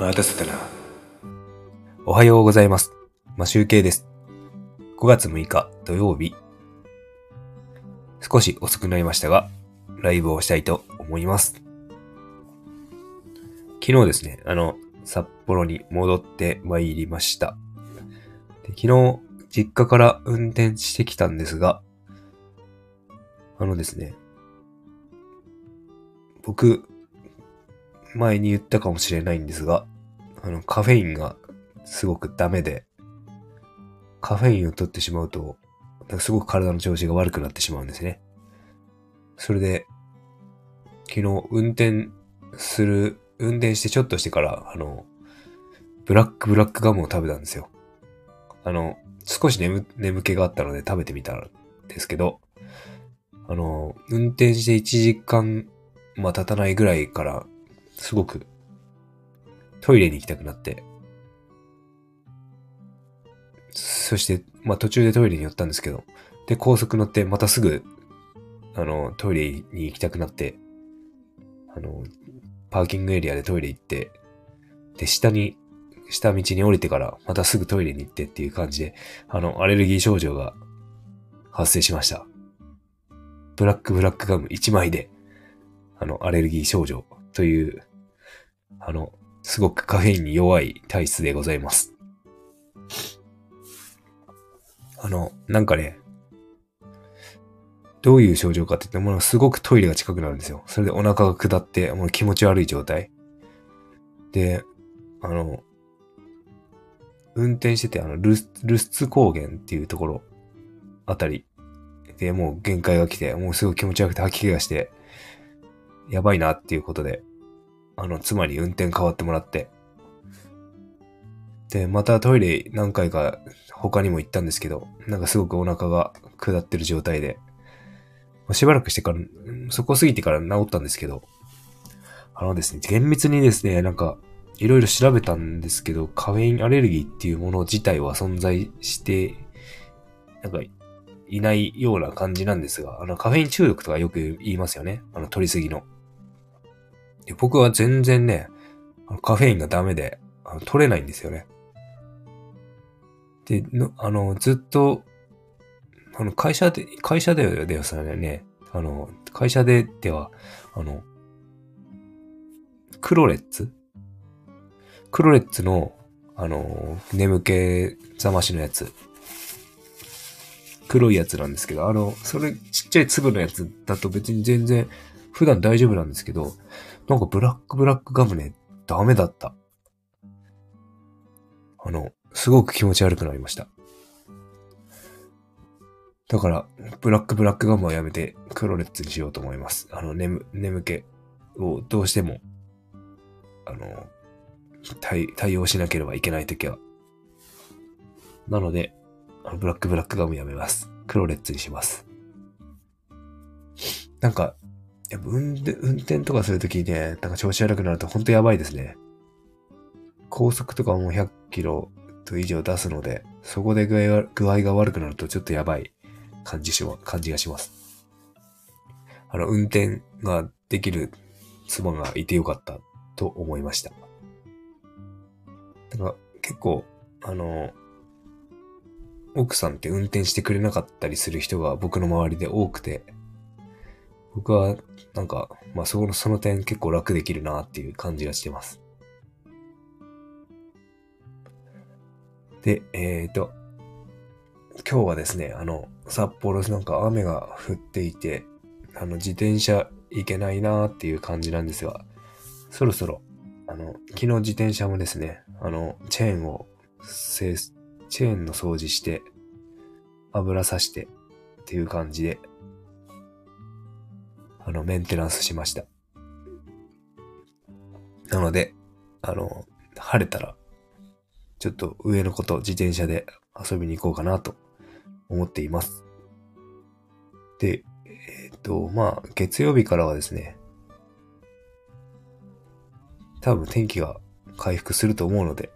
待たせたな。おはようございます。マシュウケイです。5月6日土曜日。少し遅くなりましたが、ライブをしたいと思います。昨日ですね、あの、札幌に戻って参りました。で昨日、実家から運転してきたんですが、あのですね、僕、前に言ったかもしれないんですが、あの、カフェインがすごくダメで、カフェインを取ってしまうと、すごく体の調子が悪くなってしまうんですね。それで、昨日運転する、運転してちょっとしてから、あの、ブラックブラックガムを食べたんですよ。あの、少し眠、眠気があったので食べてみたんですけど、あの、運転して1時間、まあ経たないぐらいから、すごくトイレに行きたくなって、そして、まあ途中でトイレに寄ったんですけど、で、高速乗ってまたすぐ、あの、トイレに行きたくなって、あの、パーキングエリアでトイレ行って、で、下に、下道に降りてからまたすぐトイレに行ってっていう感じで、あの、アレルギー症状が発生しました。ブラックブラックガム1枚で、あの、アレルギー症状という、あの、すごくカフェインに弱い体質でございます。あの、なんかね、どういう症状かって言っても、すごくトイレが近くなるんですよ。それでお腹が下って、もう気持ち悪い状態。で、あの、運転してて、あの、ルス、ルスツ高原っていうところあたりでもう限界が来て、もうすごい気持ち悪くて吐き気がして、やばいなっていうことで、あの、妻に運転変わってもらって、で、またトイレ何回か他にも行ったんですけど、なんかすごくお腹が下ってる状態で、しばらくしてから、そこ過ぎてから治ったんですけど、あのですね、厳密にですね、なんか、いろいろ調べたんですけど、カフェインアレルギーっていうもの自体は存在して、なんか、いないような感じなんですが、あの、カフェイン中毒とかよく言いますよね。あの、取りすぎの。で僕は全然ね、カフェインがダメで、あの取れないんですよね。で、あの、ずっと、あの、会社で、会社でではさね、あの、会社ででは、あの、クロレッツ？クロレッツの、あの、眠気覚ましのやつ。黒いやつなんですけど、あの、それちっちゃい粒のやつだと別に全然普段大丈夫なんですけど、なんかブラックブラックガムね、ダメだった。あの、すごく気持ち悪くなりました。だから、ブラックブラックガムはやめて、クロレッツにしようと思います。あの、眠、眠気をどうしても、あの、対、対応しなければいけないときは。なので、あのブラックブラックガムやめます。クロレッツにします。なんか、やっぱ運転、運転とかするときね、なんか調子悪くなると本当やばいですね。高速とかもう100キロと以上出すので、そこで具合が具合が悪くなるとちょっとやばい感じし、感じがします。あの、運転ができる妻がいてよかったと思いました。だから結構、あの、奥さんって運転してくれなかったりする人が僕の周りで多くて、僕はなんか、まあその、その点結構楽できるなっていう感じがしてます。で、えーと、今日はですね、あの、札幌なんか雨が降っていて、あの、自転車行けないなーっていう感じなんですが、そろそろ、あの、昨日自転車もですね、あの、チェーンを、チェーンの掃除して、油さしてっていう感じで、あの、メンテナンスしました。なので、あの、晴れたら、ちょっと上の子と自転車で遊びに行こうかなと思っています。で、えーっと、まあ、月曜日からはですね、多分天気が回復すると思うので、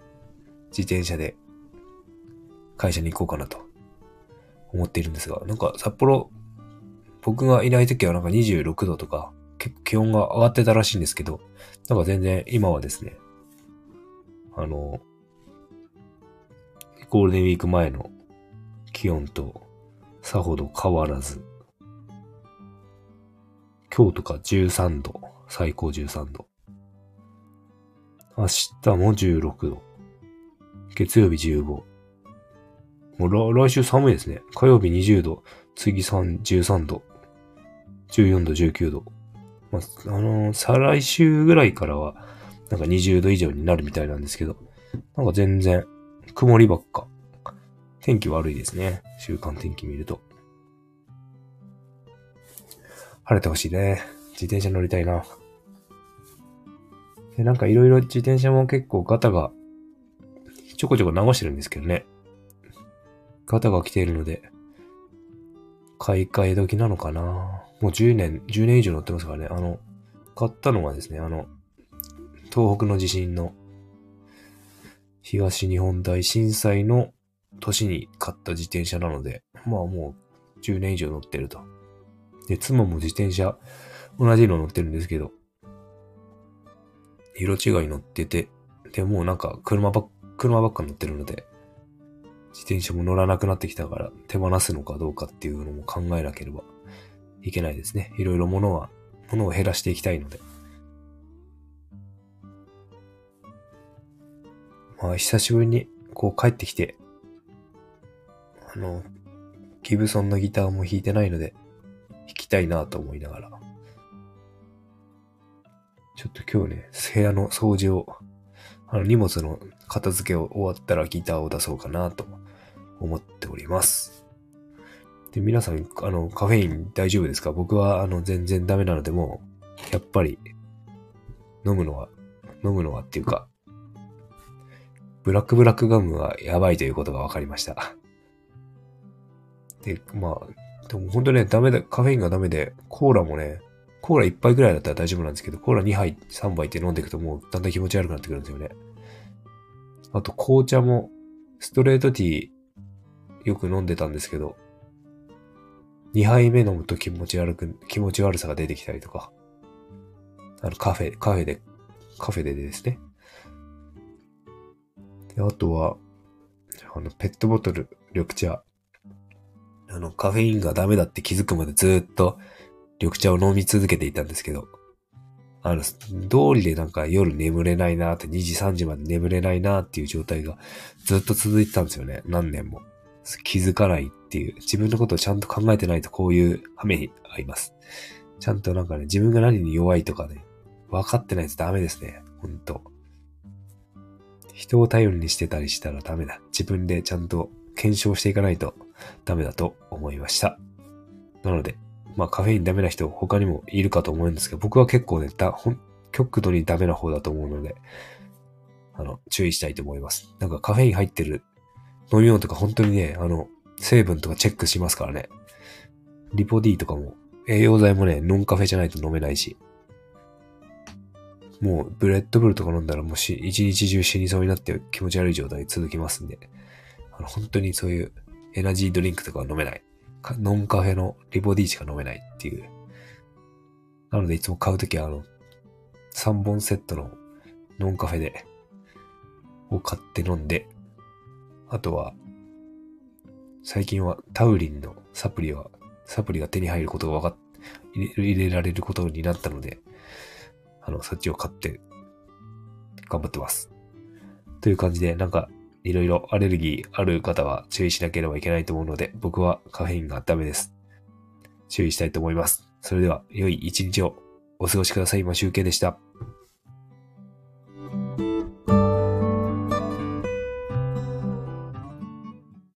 自転車で会社に行こうかなと思っているんですが、なんか札幌、僕がいない時はなんか26度とか、結構気温が上がってたらしいんですけど、なんか全然今はですね、あの、ゴールデンウィーク前の気温とさほど変わらず、今日とか13度、最高13度。明日も16度。月曜日15。もう来週寒いですね。火曜日20度、次3 13度、14度、19度。まあ、あのー、再来週ぐらいからは、なんか20度以上になるみたいなんですけど、なんか全然、曇りばっか。天気悪いですね。週間天気見ると。晴れてほしいね。自転車乗りたいな。で、なんかいろいろ自転車も結構ガタが、ちょこちょこ直してるんですけどね。ガタが来ているので、買い替え時なのかなもう10年、10年以上乗ってますからね。あの、買ったのがですね、あの、東北の地震の東日本大震災の年に買った自転車なので、まあもう10年以上乗ってると。で、妻も自転車同じの乗ってるんですけど、色違い乗ってて、で、もうなんか車ばっ、車ばっか乗ってるので、自転車も乗らなくなってきたから手放すのかどうかっていうのも考えなければいけないですね。いろいろ物は、物を減らしていきたいので。まあ、久しぶりにこう帰ってきて、あの、ギブソンのギターも弾いてないので、弾きたいなと思いながら。ちょっと今日ね、部屋の掃除を、あの荷物の片付けを終わったらギターを出そうかなと思っております。で、皆さん、あの、カフェイン大丈夫ですか？僕は、あの、全然ダメなので、もう、やっぱり、飲むのは、飲むのはっていうか、ブラックブラックガムはやばいということが分かりました。で、まあ、でも本当ね、ダメだ、カフェインがダメで、コーラもね、コーラ1杯ぐらいだったら大丈夫なんですけど、コーラ2杯、3杯って飲んでいくともうだんだん気持ち悪くなってくるんですよね。あと紅茶も、ストレートティーよく飲んでたんですけど、2杯目飲むと気持ち悪く、気持ち悪さが出てきたりとか、あのカフェ、カフェで、カフェでですね。で、あとは、あの、ペットボトル、緑茶。あの、カフェインがダメだって気づくまでずっと緑茶を飲み続けていたんですけど、あの、通りでなんか夜眠れないなーって、2時3時まで眠れないなーっていう状態がずっと続いてたんですよね。何年も。気づかないっていう、自分のことをちゃんと考えてないとこういう羽目に合います。ちゃんとなんかね、自分が何に弱いとかね、分かってないとダメですね。ほんと。人を頼りにしてたりしたらダメだ。自分でちゃんと検証していかないとダメだと思いました。なので、まあカフェインダメな人他にもいるかと思うんですけど、僕は結構ね、だほん極度にダメな方だと思うので、あの、注意したいと思います。なんかカフェイン入ってる飲み物とか本当にね、あの、成分とかチェックしますからね。リポ D とかも、栄養剤もね、ノンカフェじゃないと飲めないし。もう、レッドブルとか飲んだらもうし、一日中死にそうになって気持ち悪い状態続きますんで、あの本当にそういうエナジードリンクとかは飲めない。ノンカフェのリポ D しか飲めないっていう。なのでいつも買うときはあの、3本セットのノンカフェで、を買って飲んで、あとは、最近はタウリンのサプリは、サプリが手に入ることが分かっ、入れられることになったので、あの、そっちを買って頑張ってます。という感じで、なんか、いろいろアレルギーある方は注意しなければいけないと思うので、僕はカフェインがダメです。注意したいと思います。それでは、良い一日をお過ごしください。今集計でした。